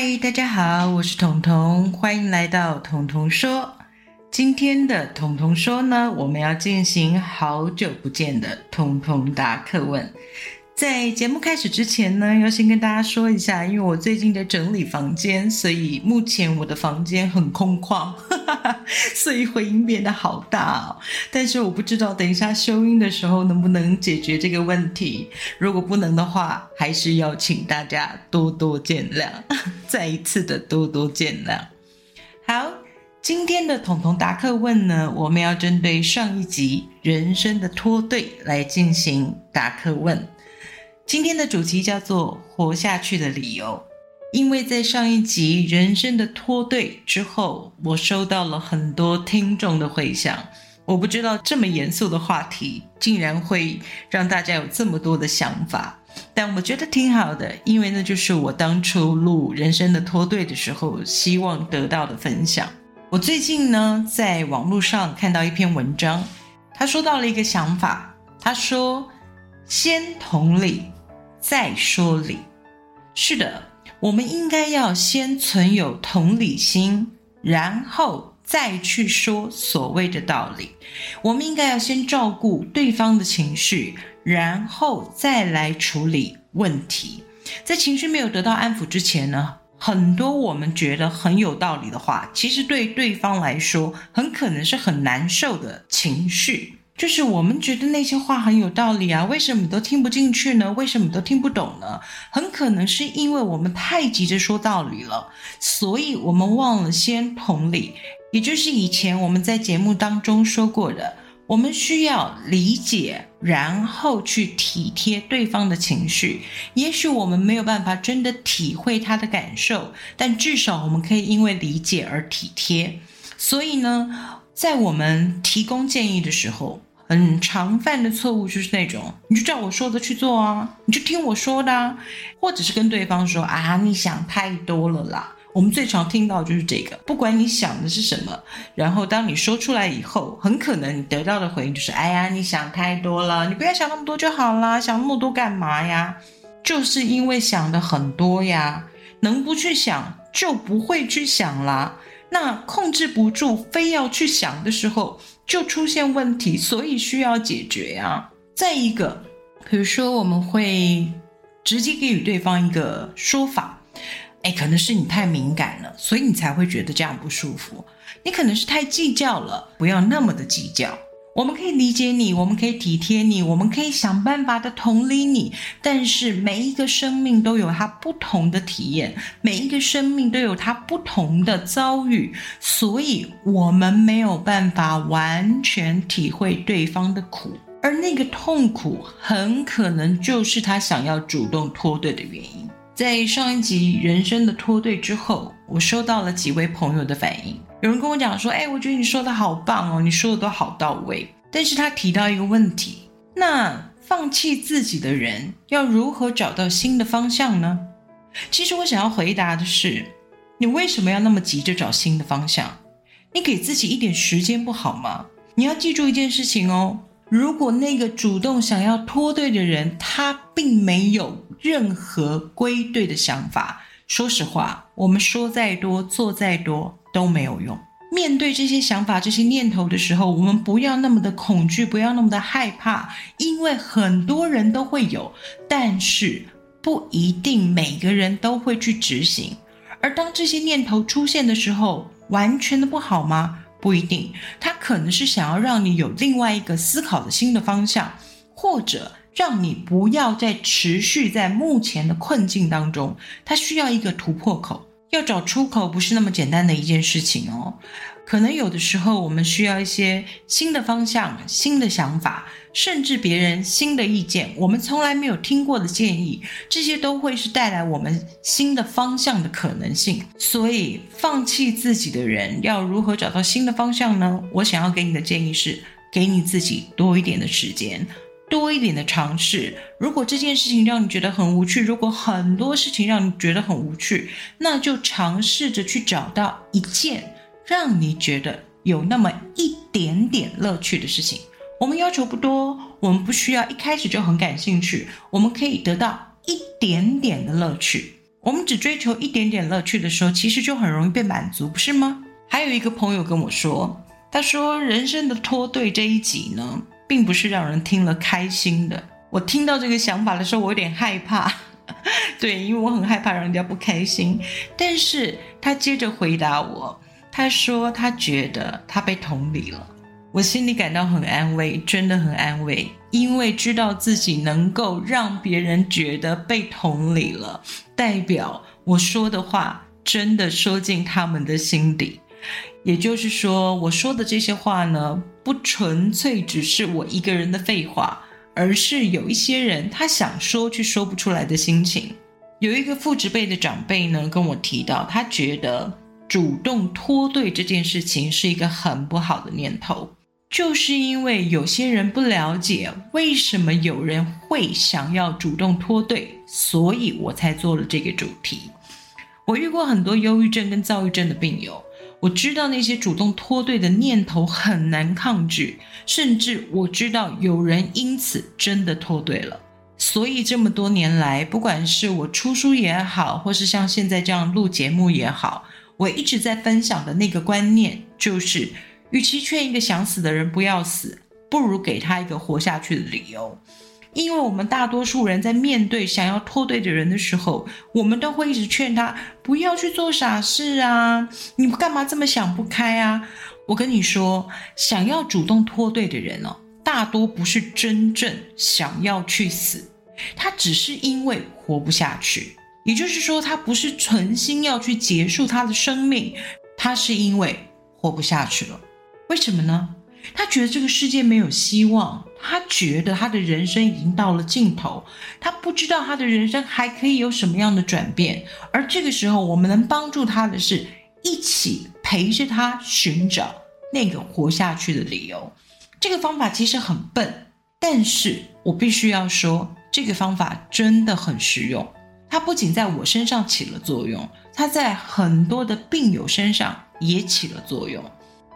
嗨，大家好，我是彤彤，欢迎来到彤彤说。今天的彤彤说呢，我们要进行好久不见的彤彤答课问。在节目开始之前呢，要先跟大家说一下，因为我最近在整理房间，所以目前我的房间很空旷，所以回音变得好大哦。但是我不知道等一下修音的时候能不能解决这个问题。如果不能的话，还是要请大家多多见谅，再一次的多多见谅。好，今天的彤彤答客问呢，我们要针对上一集人生的脱队来进行答课问。今天的主题叫做“活下去的理由”，因为在上一集人生的脱队之后，我收到了很多听众的回响。我不知道这么严肃的话题竟然会让大家有这么多的想法，但我觉得挺好的，因为那就是我当初录人生的脱队的时候希望得到的分享。我最近呢在网络上看到一篇文章，他说到了一个想法，他说：“先同理。”再说理，是的，我们应该要先存有同理心，然后再去说所谓的道理。我们应该要先照顾对方的情绪，然后再来处理问题。在情绪没有得到安抚之前呢，很多我们觉得很有道理的话，其实对对方来说，很可能是很难受的情绪。就是我们觉得那些话很有道理啊，为什么都听不进去呢？为什么都听不懂呢？很可能是因为我们太急着说道理了，所以我们忘了先同理。也就是以前我们在节目当中说过的，我们需要理解，然后去体贴对方的情绪。也许我们没有办法真的体会他的感受，但至少我们可以因为理解而体贴。所以呢，在我们提供建议的时候，很常犯的错误就是那种，你就照我说的去做啊，你就听我说的，啊，或者是跟对方说啊，你想太多了啦。我们最常听到就是这个，不管你想的是什么，然后当你说出来以后，很可能你得到的回应就是，哎呀，你想太多了，你不要想那么多就好啦，想那么多干嘛呀？就是因为想的很多呀，能不去想就不会去想啦。那控制不住，非要去想的时候。就出现问题，所以需要解决呀。再一个，比如说我们会直接给予对方一个说法，哎，可能是你太敏感了，所以你才会觉得这样不舒服。你可能是太计较了，不要那么的计较。我们可以理解你，我们可以体贴你，我们可以想办法的同理你。但是每一个生命都有它不同的体验，每一个生命都有它不同的遭遇，所以我们没有办法完全体会对方的苦，而那个痛苦很可能就是他想要主动脱队的原因。在上一集人生的脱队之后，我收到了几位朋友的反应。有人跟我讲说：“哎，我觉得你说的好棒哦，你说的都好到位。”但是他提到一个问题：那放弃自己的人要如何找到新的方向呢？其实我想要回答的是：你为什么要那么急着找新的方向？你给自己一点时间不好吗？你要记住一件事情哦。如果那个主动想要脱队的人，他并没有任何归队的想法，说实话，我们说再多，做再多都没有用。面对这些想法、这些念头的时候，我们不要那么的恐惧，不要那么的害怕，因为很多人都会有，但是不一定每个人都会去执行。而当这些念头出现的时候，完全的不好吗？不一定，他可能是想要让你有另外一个思考的新的方向，或者让你不要再持续在目前的困境当中。他需要一个突破口，要找出口不是那么简单的一件事情哦。可能有的时候，我们需要一些新的方向、新的想法，甚至别人新的意见，我们从来没有听过的建议，这些都会是带来我们新的方向的可能性。所以，放弃自己的人要如何找到新的方向呢？我想要给你的建议是，给你自己多一点的时间，多一点的尝试。如果这件事情让你觉得很无趣，如果很多事情让你觉得很无趣，那就尝试着去找到一件。让你觉得有那么一点点乐趣的事情，我们要求不多，我们不需要一开始就很感兴趣，我们可以得到一点点的乐趣。我们只追求一点点乐趣的时候，其实就很容易被满足，不是吗？还有一个朋友跟我说，他说人生的脱队这一集呢，并不是让人听了开心的。我听到这个想法的时候，我有点害怕，对，因为我很害怕让人家不开心。但是他接着回答我，他说他觉得他被同理了，我心里感到很安慰，真的很安慰，因为知道自己能够让别人觉得被同理了，代表我说的话真的说进他们的心底。也就是说，我说的这些话呢，不纯粹只是我一个人的废话。而是有一些人，他想说却说不出来的心情。有一个父职辈的长辈呢，跟我提到，他觉得主动脱队这件事情是一个很不好的念头，就是因为有些人不了解为什么有人会想要主动脱队，所以我才做了这个主题。我遇过很多忧郁症跟躁郁症的病友。我知道那些主动脱队的念头很难抗拒，甚至我知道有人因此真的脱队了。所以这么多年来，不管是我出书也好，或是像现在这样录节目也好，我一直在分享的那个观念就是：与其劝一个想死的人不要死，不如给他一个活下去的理由。因为我们大多数人在面对想要脱队的人的时候，我们都会一直劝他不要去做傻事啊！你干嘛这么想不开啊？我跟你说，想要主动脱队的人哦，大多不是真正想要去死，他只是因为活不下去。也就是说，他不是存心要去结束他的生命，他是因为活不下去了。为什么呢？他觉得这个世界没有希望，他觉得他的人生已经到了尽头，他不知道他的人生还可以有什么样的转变。而这个时候，我们能帮助他的是一起陪着他寻找那个活下去的理由。这个方法其实很笨，但是我必须要说，这个方法真的很实用。它不仅在我身上起了作用，它在很多的病友身上也起了作用。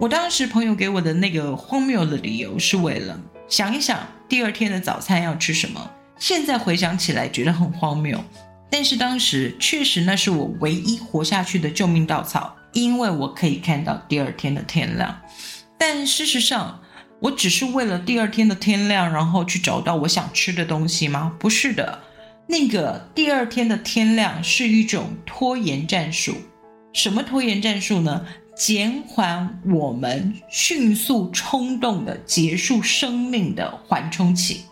我当时朋友给我的那个荒谬的理由是为了想一想第二天的早餐要吃什么。现在回想起来觉得很荒谬，但是当时确实那是我唯一活下去的救命稻草，因为我可以看到第二天的天亮。但事实上，我只是为了第二天的天亮，然后去找到我想吃的东西吗？不是的，那个第二天的天亮是一种拖延战术。什么拖延战术呢？减缓我们迅速冲动的结束生命的缓冲期。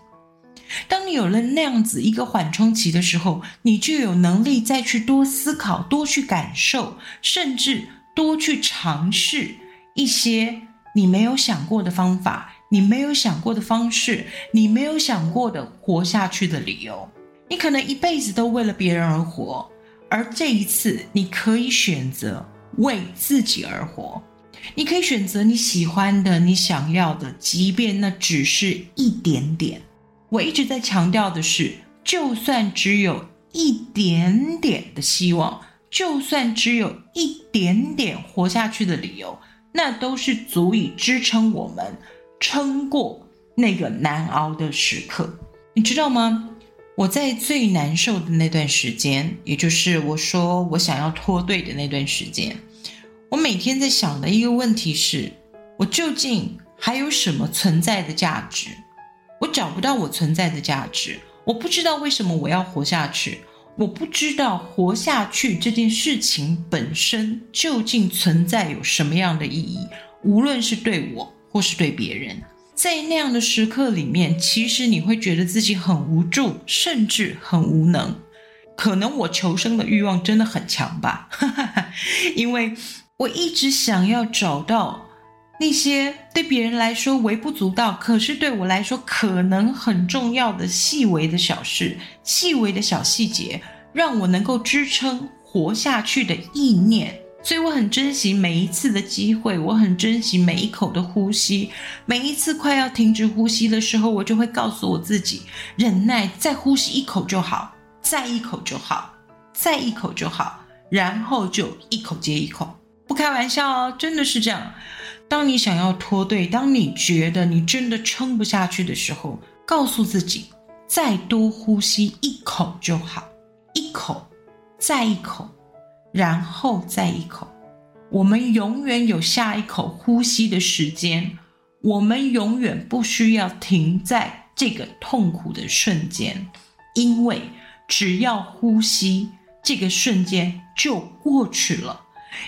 当你有了那样子一个缓冲期的时候，你就有能力再去多思考、多去感受，甚至多去尝试一些你没有想过的方法、你没有想过的方式、你没有想过的活下去的理由。你可能一辈子都为了别人而活，而这一次你可以选择。为自己而活，你可以选择你喜欢的、你想要的，即便那只是一点点。我一直在强调的是，就算只有一点点的希望，就算只有一点点活下去的理由，那都是足以支撑我们撑过那个难熬的时刻。你知道吗？我在最难受的那段时间，也就是我说我想要脱队的那段时间。我每天在想的一个问题是：我究竟还有什么存在的价值？我找不到我存在的价值，我不知道为什么我要活下去，我不知道活下去这件事情本身究竟存在有什么样的意义，无论是对我或是对别人。在那样的时刻里面，其实你会觉得自己很无助，甚至很无能。可能我求生的欲望真的很强吧，因为。我一直想要找到那些对别人来说微不足道，可是对我来说可能很重要的细微的小事、细微的小细节，让我能够支撑活下去的意念。所以我很珍惜每一次的机会，我很珍惜每一口的呼吸。每一次快要停止呼吸的时候，我就会告诉我自己：忍耐，再呼吸一口就好，再一口就好，再一口就好，然后就一口接一口。不开玩笑哦，真的是这样。当你想要脱队，当你觉得你真的撑不下去的时候，告诉自己，再多呼吸一口就好，一口，再一口，然后再一口。我们永远有下一口呼吸的时间，我们永远不需要停在这个痛苦的瞬间，因为只要呼吸，这个瞬间就过去了。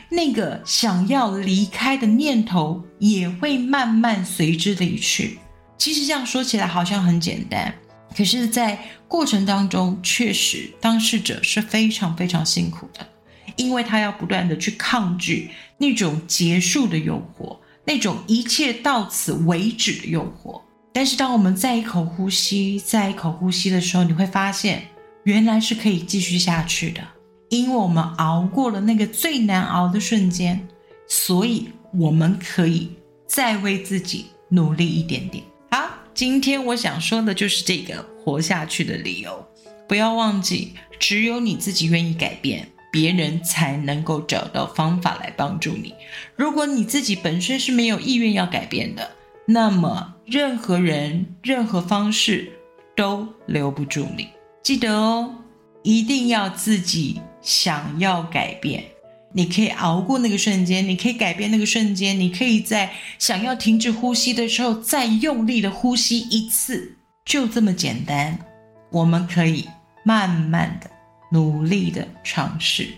那个想要离开的念头也会慢慢随之离去。其实这样说起来好像很简单，可是，在过程当中，确实当事者是非常非常辛苦的。因为他要不断的去抗拒那种结束的诱惑，那种一切到此为止的诱惑。但是，当我们再一口呼吸，再一口呼吸的时候，你会发现，原来是可以继续下去的。因为我们熬过了那个最难熬的瞬间，所以我们可以再为自己努力一点点。好，今天我想说的就是这个活下去的理由。不要忘记，只有你自己愿意改变。别人才能够找到方法来帮助你。如果你自己本身是没有意愿要改变的，那么任何人、任何方式都留不住你。记得哦，一定要自己想要改变。你可以熬过那个瞬间，你可以改变那个瞬间，你可以在想要停止呼吸的时候再用力的呼吸一次，就这么简单。我们可以慢慢的。努力的尝试。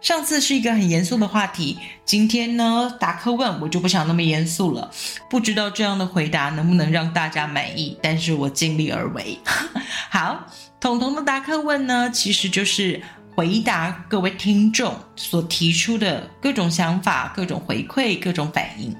上次是一个很严肃的话题，今天呢答课问我就不想那么严肃了。不知道这样的回答能不能让大家满意，但是我尽力而为。好，彤彤的答课问呢，其实就是回答各位听众所提出的各种想法、各种回馈、各种反应，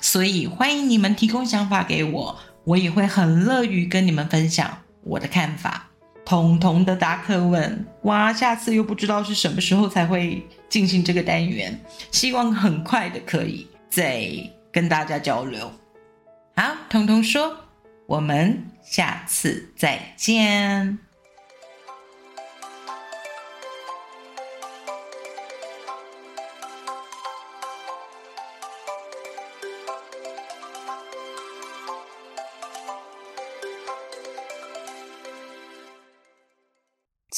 所以欢迎你们提供想法给我，我也会很乐于跟你们分享我的看法。彤彤的答课问，哇，下次又不知道是什么时候才会进行这个单元，希望很快的可以再跟大家交流。好，彤彤说，我们下次再见。